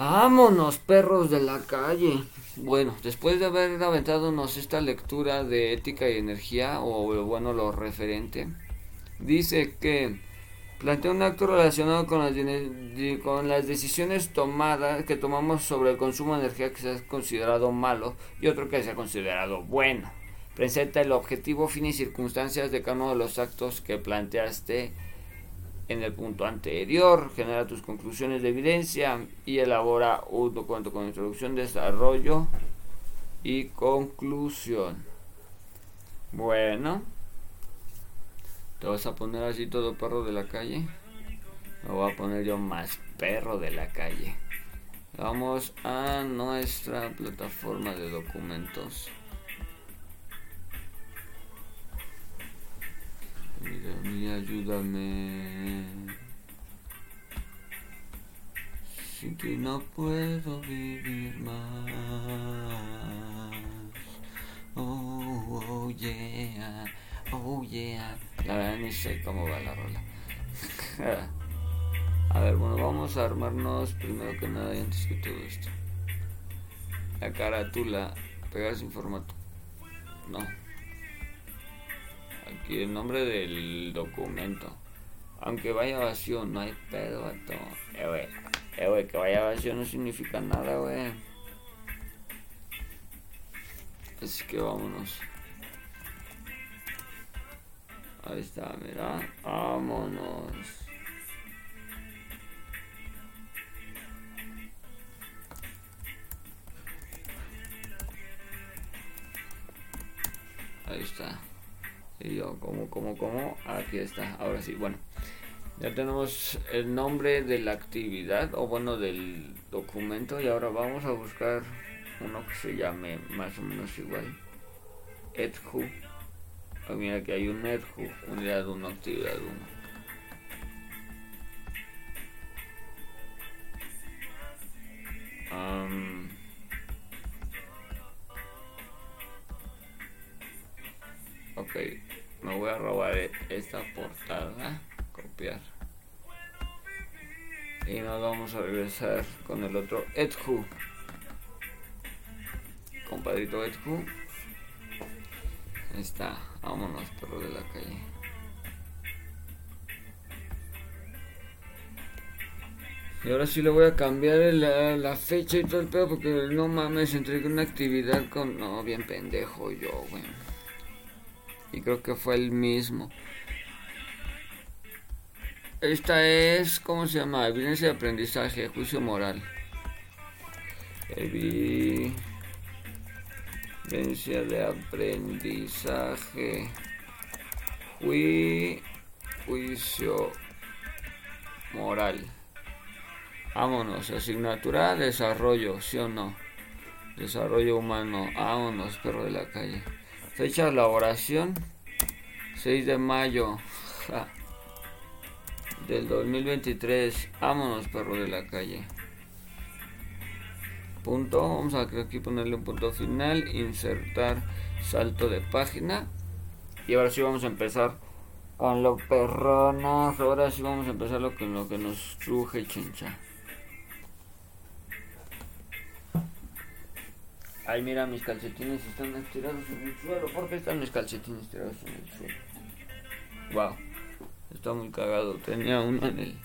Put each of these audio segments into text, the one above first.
Vámonos, perros de la calle. Bueno, después de haber aventado esta lectura de ética y energía, o bueno, lo referente, dice que plantea un acto relacionado con las, con las decisiones tomadas que tomamos sobre el consumo de energía que se ha considerado malo y otro que se ha considerado bueno. Presenta el objetivo, fin y circunstancias de cada uno de los actos que planteaste en el punto anterior, genera tus conclusiones de evidencia y elabora un documento con introducción, desarrollo y conclusión. Bueno, te vas a poner así todo perro de la calle. Me voy a poner yo más perro de la calle. Vamos a nuestra plataforma de documentos. Mira, ayúdame. Sin ti no puedo vivir más. Oh, oh yeah, oh yeah. La verdad ni sé cómo va la rola. a ver, bueno, vamos a armarnos primero que nada y antes que todo esto. La carátula, pegar sin formato. No aquí el nombre del documento. Aunque vaya vacío, no hay pedo, vato. Eh, wey. Eh, wey, que vaya vacío no significa nada, wey. Así que vámonos. Ahí está, mira. Vámonos. Ahí está. Y yo, como, como, como, aquí está, ahora sí, bueno. Ya tenemos el nombre de la actividad, o bueno, del documento, y ahora vamos a buscar uno que se llame más o menos igual. EdHu. Ah, mira que hay un EdHu, unidad 1, actividad 1. ok me voy a robar esta portada copiar. Y nos vamos a regresar con el otro Edhu. Compadrito Edhu. Está vámonos perro de la calle. Y ahora sí le voy a cambiar la, la, fecha y todo el pedo porque no mames, entregué una actividad con... No, bien pendejo yo, güey. Y creo que fue el mismo. Esta es, ¿cómo se llama? Evidencia de aprendizaje, juicio moral. Evidencia de aprendizaje. juicio moral. Vámonos, asignatura desarrollo, ¿sí o no? Desarrollo humano, vámonos, perro de la calle. Fecha de elaboración 6 de mayo del 2023. Vámonos, perro de la calle. Punto. Vamos a aquí ponerle un punto final. Insertar salto de página. Y ahora sí vamos a empezar con lo perronas. Ahora sí vamos a empezar lo que, lo que nos truje chincha. Ay, mira, mis calcetines están estirados en el suelo. ¿Por qué están mis calcetines tirados en el suelo? Wow, está muy cagado. Tenía uno en el.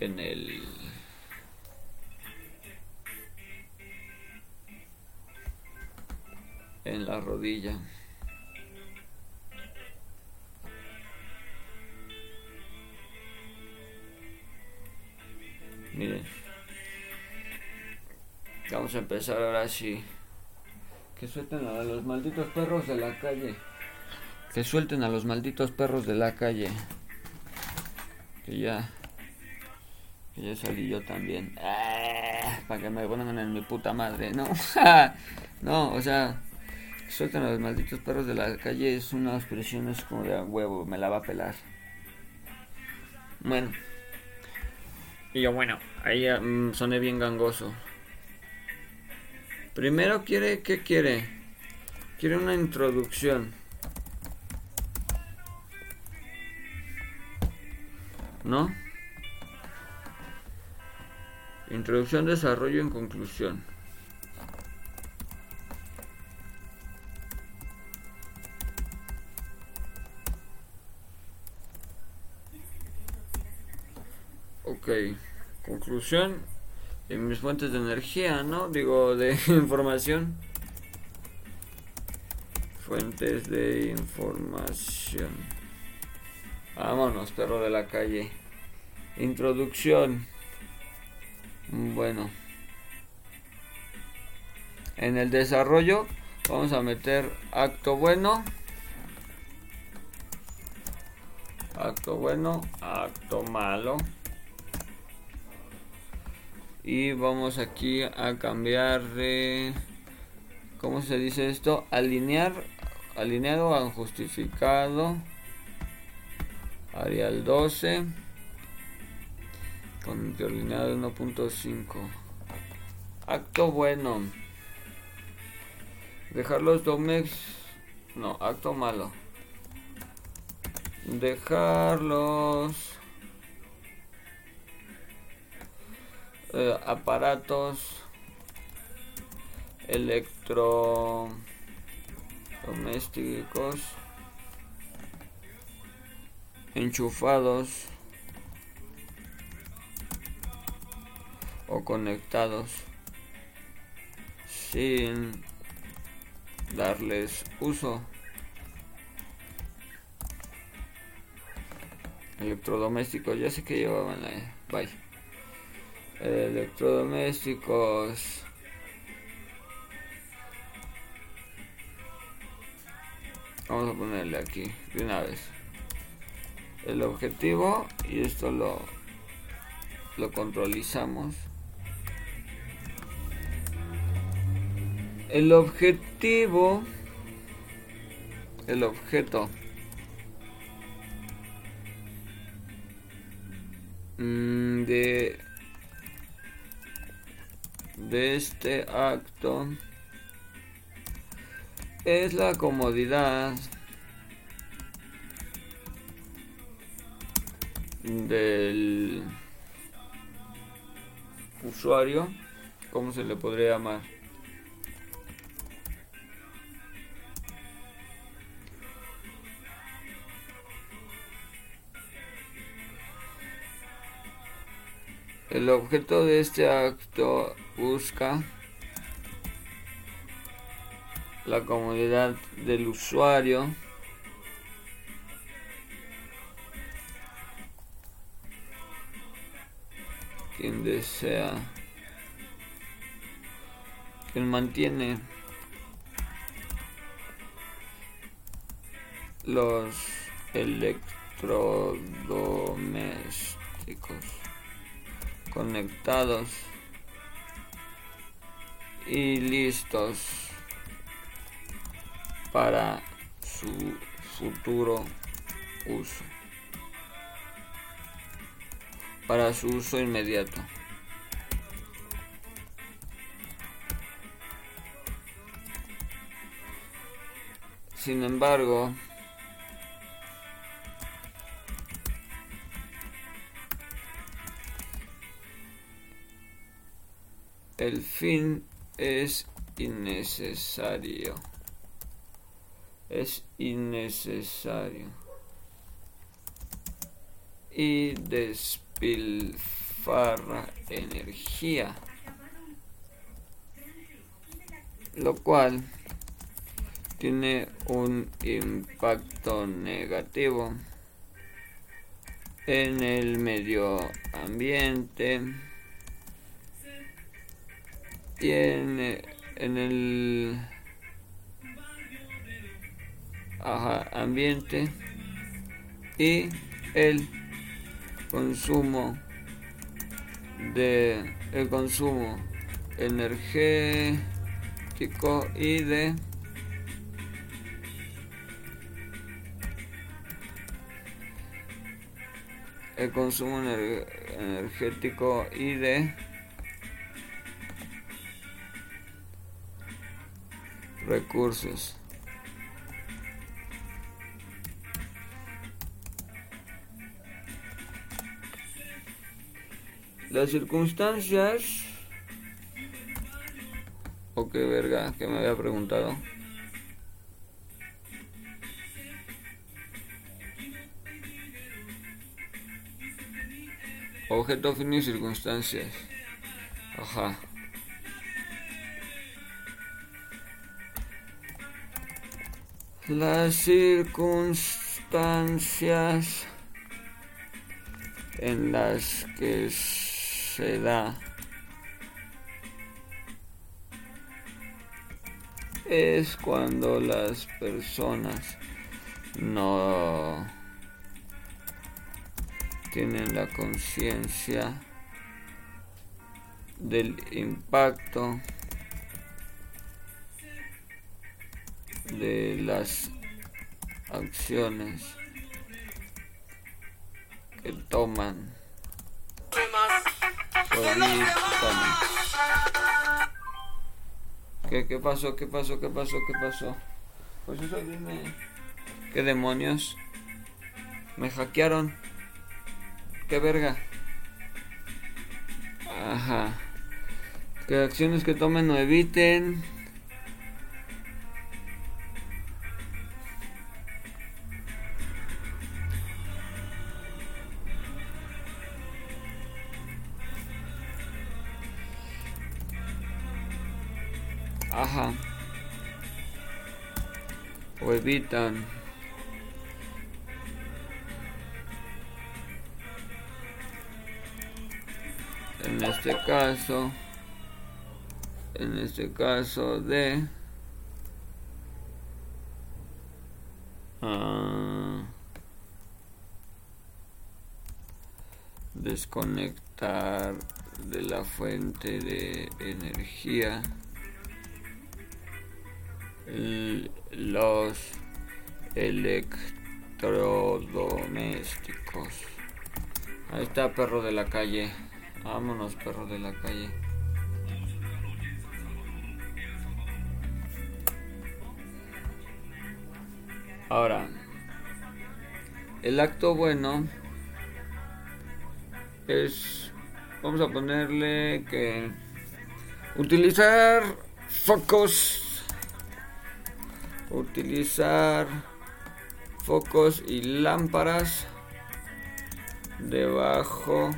En el. En la rodilla. Miren. Vamos a empezar ahora sí. Que suelten a los malditos perros de la calle. Que suelten a los malditos perros de la calle. Que ya. Que ya salí yo también. Ah, para que me pongan en mi puta madre. No. no, o sea. Que suelten a los malditos perros de la calle es una expresión es como de huevo. Me la va a pelar. Bueno. Y yo, bueno, ahí mm, soné bien gangoso. Primero quiere, ¿qué quiere? Quiere una introducción. ¿No? Introducción, desarrollo en conclusión. Ok, conclusión en mis fuentes de energía, ¿no? Digo, de información. Fuentes de información. Vámonos, perro de la calle. Introducción. Bueno. En el desarrollo vamos a meter acto bueno. Acto bueno, acto malo y vamos aquí a cambiar de ¿cómo se dice esto? alinear alineado a justificado Arial 12 con alineado 1.5 acto bueno. Dejar los domex no acto malo. Dejarlos Eh, aparatos electrodomésticos enchufados o conectados sin darles uso. Electrodomésticos ya sé que llevaban ahí. Bye electrodomésticos. Vamos a ponerle aquí de una vez. El objetivo y esto lo lo controlizamos. El objetivo el objeto mm, de de este acto es la comodidad del usuario, ¿cómo se le podría llamar? El objeto de este acto busca la comodidad del usuario. Quien desea quien mantiene los electrodomésticos conectados y listos para su futuro uso. Para su uso inmediato. Sin embargo, el fin es innecesario. Es innecesario. Y despilfarra energía. Lo cual tiene un impacto negativo en el medio ambiente tiene en el ambiente y el consumo de el consumo energético y de el consumo energético y de recursos. Las circunstancias... ¿O qué verga que me había preguntado? Objeto, fin y circunstancias. Ajá. Las circunstancias en las que se da. Es cuando las personas no tienen la conciencia del impacto de las acciones que toman ¿Qué, ¿Qué pasó? ¿Qué pasó? ¿Qué pasó? ¿Qué pasó? Pues eso dime. ¿Qué demonios? Me hackearon. ¿Qué verga? Ajá. Que acciones que tomen o eviten. En este caso, en este caso de uh, desconectar de la fuente de energía los electrodomésticos. Ahí está perro de la calle. Vámonos perro de la calle. Ahora, el acto bueno es, vamos a ponerle que utilizar focos utilizar focos y lámparas de bajo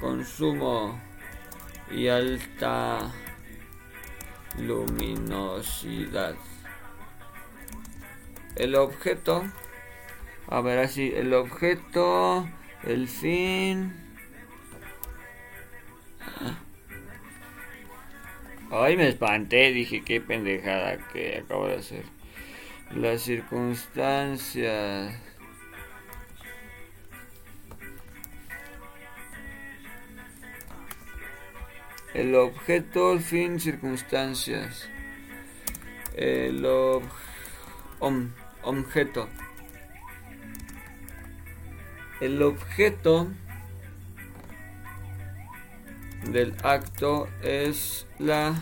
consumo y alta luminosidad. El objeto, a ver así, el objeto, el fin, Ay, me espanté, dije qué pendejada que acabo de hacer. Las circunstancias. El objeto, fin, circunstancias. El objeto. El objeto del acto es la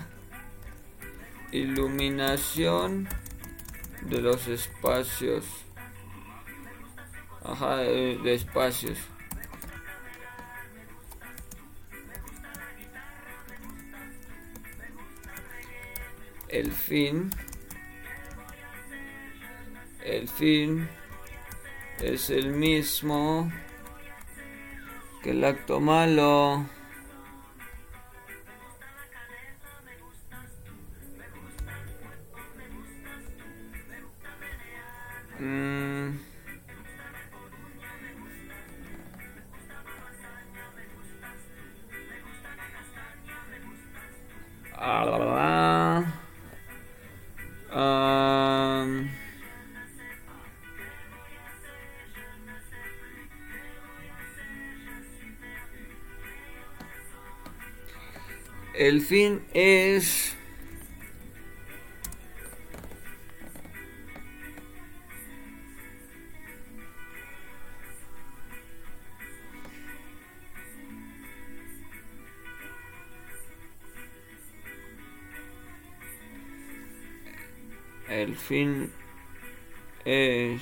iluminación de los espacios. Ajá, de, espacios. El fin. El fin es el mismo que el acto malo. Eh,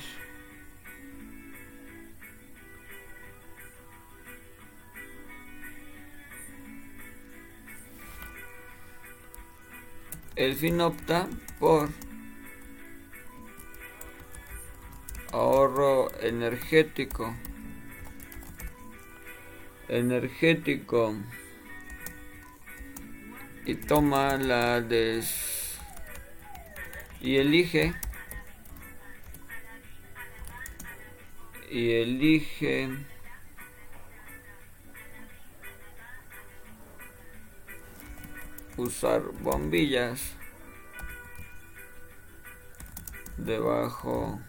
el fin opta por ahorro energético. Energético. Y toma la des y elige y elige usar bombillas de bajo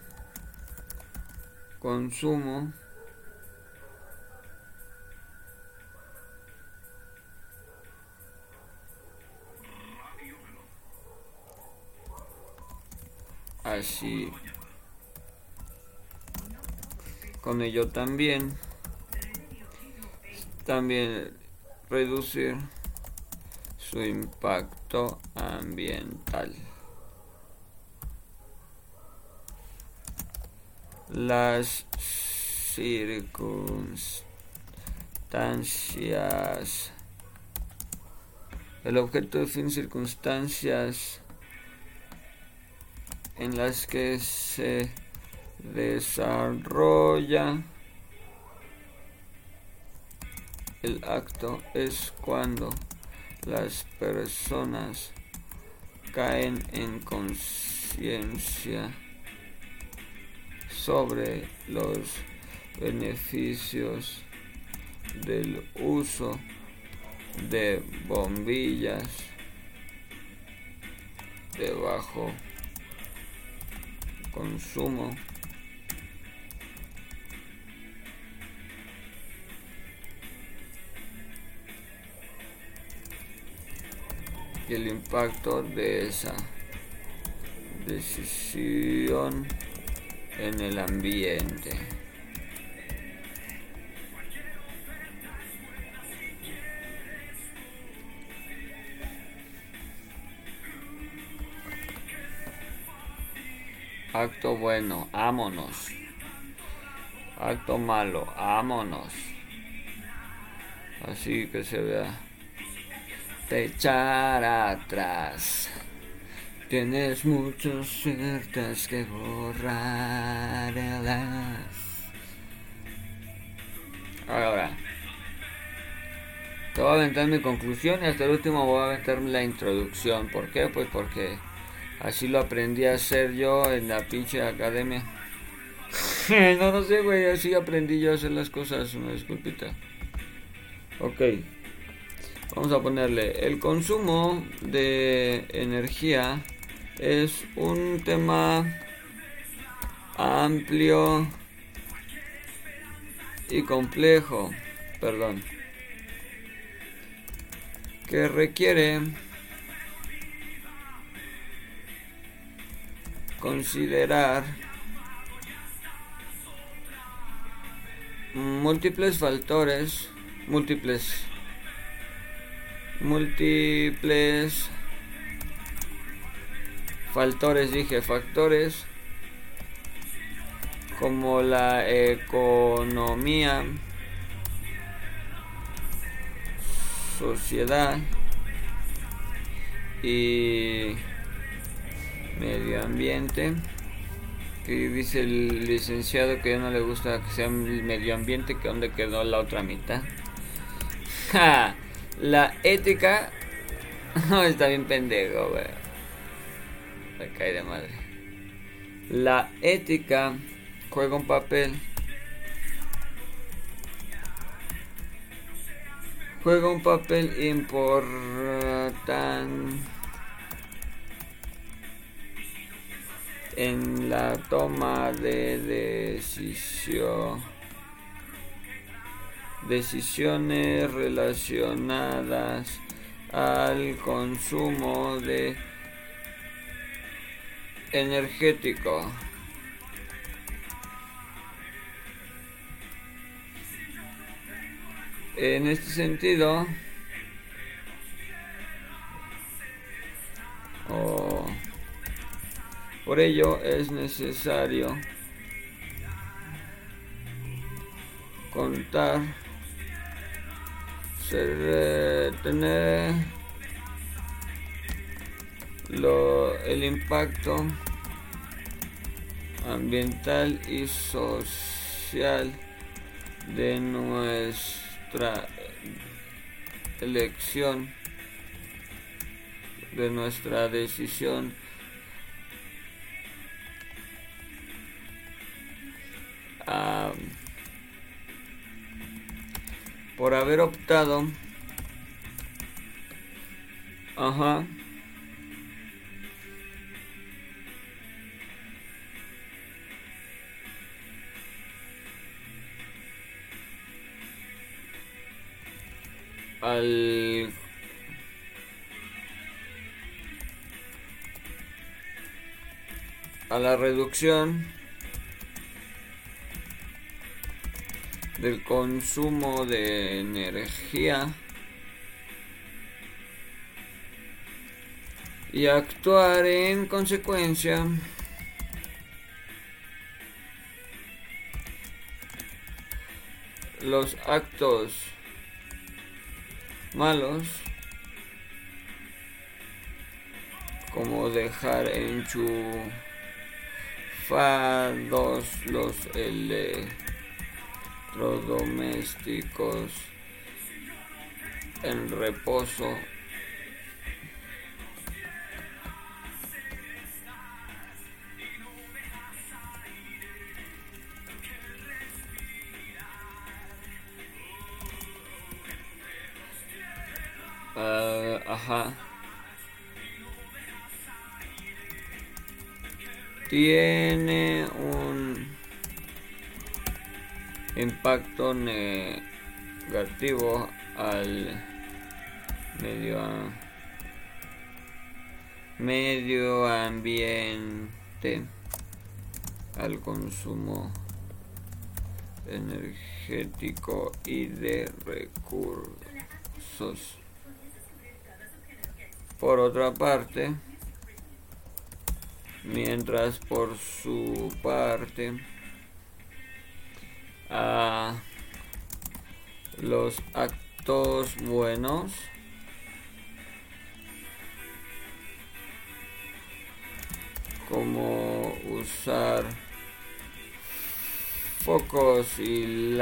consumo así con ello también. También reducir su impacto ambiental. Las circunstancias. El objeto de fin circunstancias en las que se desarrolla. El acto es cuando las personas caen en conciencia sobre los beneficios del uso de bombillas de bajo consumo el impacto de esa decisión en el ambiente. Acto bueno, ámonos. Acto malo, ámonos. Así que se vea. Te echar atrás. Tienes muchos ciertas que borrar. Ahora. Te voy a aventar mi conclusión y hasta el último voy a aventar la introducción. ¿Por qué? Pues porque Así lo aprendí a hacer yo en la pinche academia. no, no sé, güey. Así aprendí yo a hacer las cosas. Una disculpita. Ok. Vamos a ponerle. El consumo de energía es un tema amplio y complejo. Perdón. Que requiere considerar múltiples factores, múltiples, múltiples factores, dije factores, como la economía, sociedad y medio ambiente. Que dice el licenciado que no le gusta que sea medio ambiente que donde quedó la otra mitad la ética. No está bien pendejo güey. Me cae de madre. La ética juega un papel. Juega un papel importante en la toma de decisión decisiones relacionadas al consumo de energético. En este sentido Por ello es necesario contar, tener el impacto ambiental y social de nuestra elección, de nuestra decisión. Por haber optado ajá al a la reducción del consumo de energía. Y actuar en consecuencia. Los actos malos como dejar enchufados los electrodomésticos en reposo. Tiene un impacto negativo al medio, medio ambiente, al consumo energético y de recursos. Por otra parte, mientras por su parte a los actos buenos como usar focos y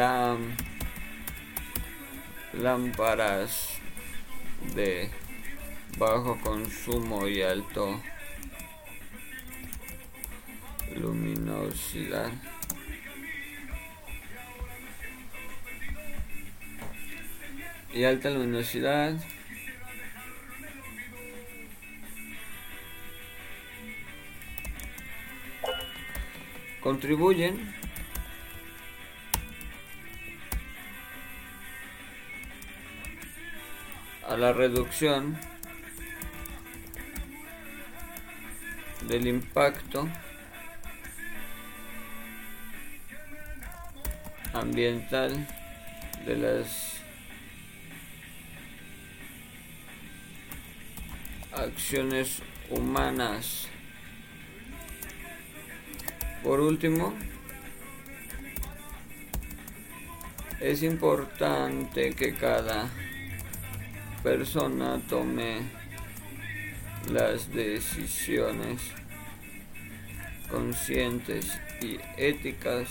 lámparas de bajo consumo y alto luminosidad. Y alta luminosidad. Contribuyen a la reducción del impacto ambiental de las acciones humanas. Por último, es importante que cada persona tome las decisiones conscientes y éticas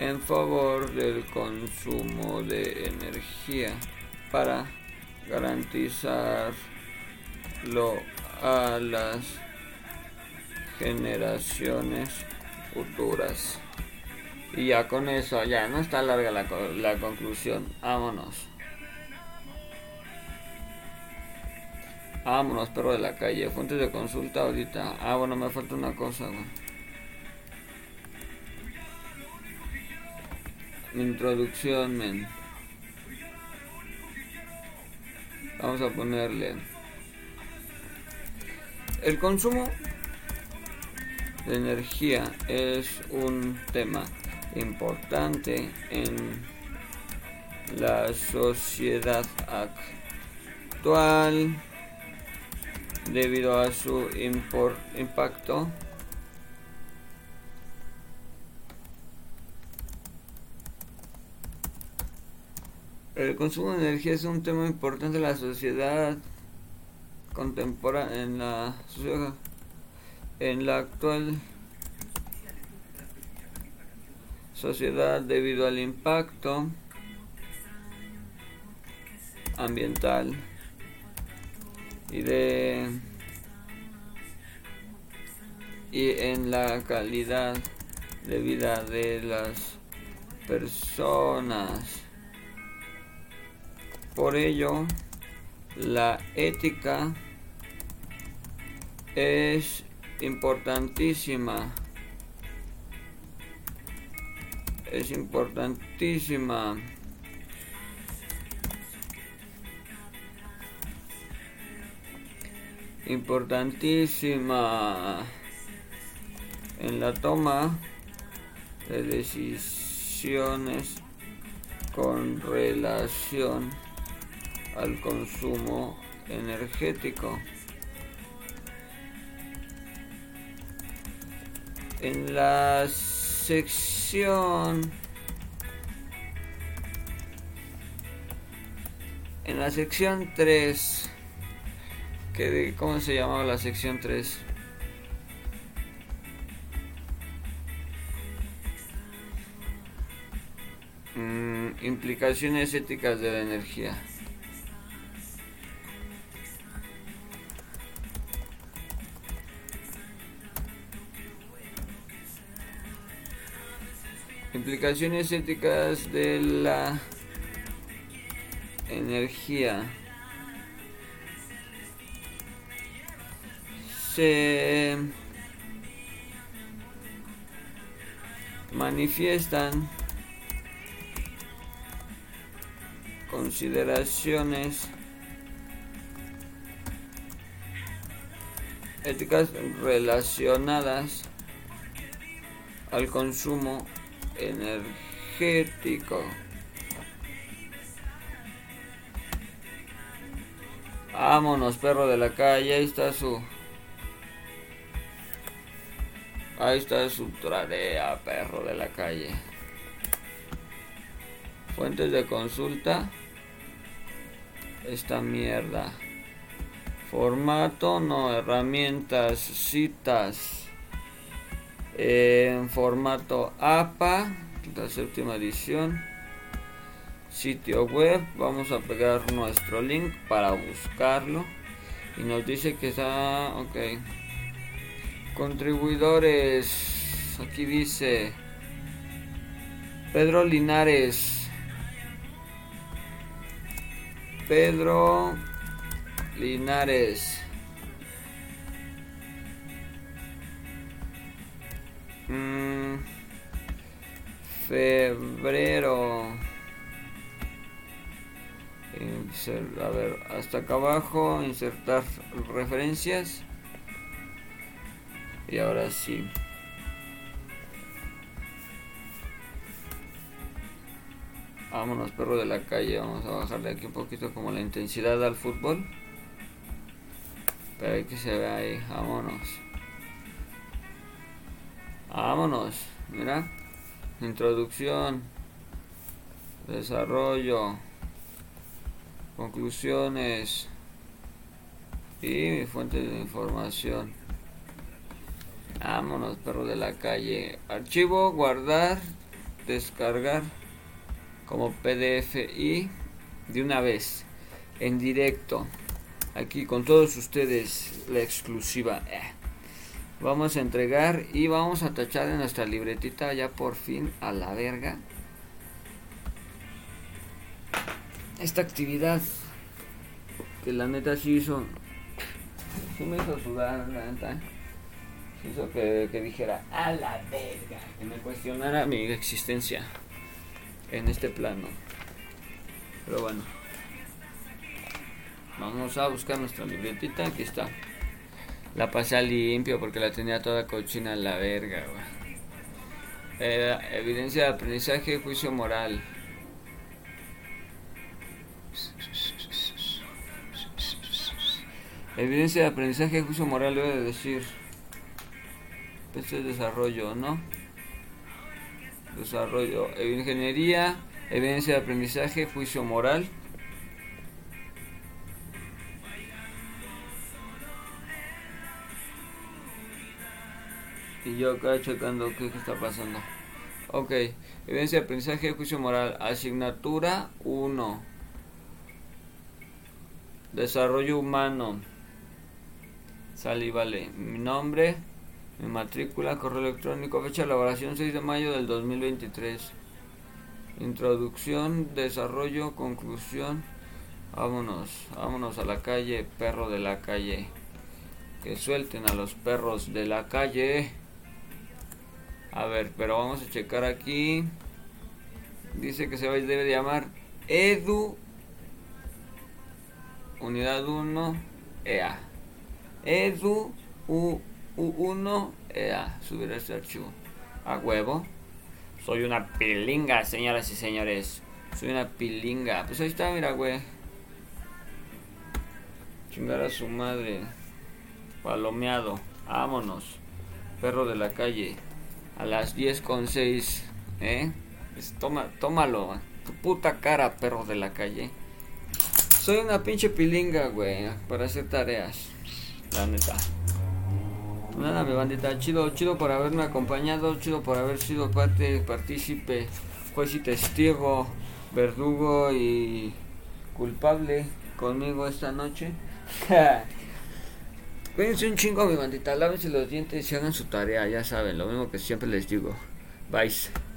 en favor del consumo de energía para garantizarlo a las generaciones futuras. Y ya con eso, ya no está larga la, la conclusión. Vámonos. Vámonos, perro de la calle. Fuentes de consulta ahorita. Ah, bueno, me falta una cosa, introducción. Vamos a ponerle. El consumo de energía es un tema importante en la sociedad actual debido a su impacto El consumo de energía es un tema importante en la sociedad contemporánea, en la en la actual sociedad debido al impacto ambiental y de y en la calidad de vida de las personas. Por ello, la ética es importantísima. Es importantísima. Importantísima en la toma de decisiones con relación al consumo energético. En la sección en la sección 3 que cómo se llamaba la sección 3 mm, implicaciones éticas de la energía Implicaciones éticas de la energía. Se manifiestan consideraciones éticas relacionadas al consumo energético. Vámonos, perro de la calle. Ahí está su. Ahí está su tarea, perro de la calle. Fuentes de consulta. Esta mierda. Formato, no, herramientas, citas en formato APA, la séptima edición. Sitio web, vamos a pegar nuestro link para buscarlo. Y nos dice que está, ok. Contribuidores, aquí dice Pedro Linares. Pedro Linares. Mm, febrero. a ver, hasta acá abajo, insertar referencias. Y ahora sí. Vámonos, perro de la calle. Vamos a bajarle aquí un poquito como la intensidad al fútbol. Para que se vea ahí. Vámonos. Vámonos, mira. Introducción, desarrollo, conclusiones y mi fuente de información. Vámonos, perro de la calle. Archivo, guardar, descargar como PDF y de una vez, en directo, aquí con todos ustedes, la exclusiva. Eh. Vamos a entregar y vamos a tachar en nuestra libretita ya por fin a la verga. Esta actividad que la neta sí hizo, sí me hizo sudar, la neta. hizo que, que dijera a la verga, que me cuestionara mi existencia en este plano. Pero bueno, vamos a buscar nuestra libretita, aquí está. La pasé limpio porque la tenía toda cochina en la verga, evidencia de aprendizaje, juicio moral. Evidencia de aprendizaje, juicio moral, debe de decir. Este es desarrollo, ¿no? Desarrollo. Ingeniería Evidencia de aprendizaje, juicio moral. Y yo acá checando qué, está pasando. Ok, evidencia de aprendizaje, juicio moral. Asignatura 1. Desarrollo humano. Sal y vale. Mi nombre, mi matrícula, correo electrónico, fecha de elaboración 6 de mayo del 2023. Introducción, desarrollo, conclusión. Vámonos, vámonos a la calle, perro de la calle. Que suelten a los perros de la calle. A ver, pero vamos a checar aquí. Dice que se debe llamar Edu Unidad 1 EA. Edu U, U1 EA. Subir este archivo. A huevo. Soy una pilinga, señoras y señores. Soy una pilinga. Pues ahí está, mira, güey. Chingar a su madre. Palomeado. Vámonos. Perro de la calle. A las 10 con 6. ¿Eh? Pues toma, tómalo. Tu puta cara, perro de la calle. Soy una pinche pilinga, güey. Para hacer tareas. La neta. Nada, mi bandita, chido, chido por haberme acompañado, chido por haber sido parte, partícipe, juez y testigo, verdugo y culpable conmigo esta noche. Cuídense un chingo, mi bandita, lávense los dientes y hagan su tarea, ya saben, lo mismo que siempre les digo. Bye.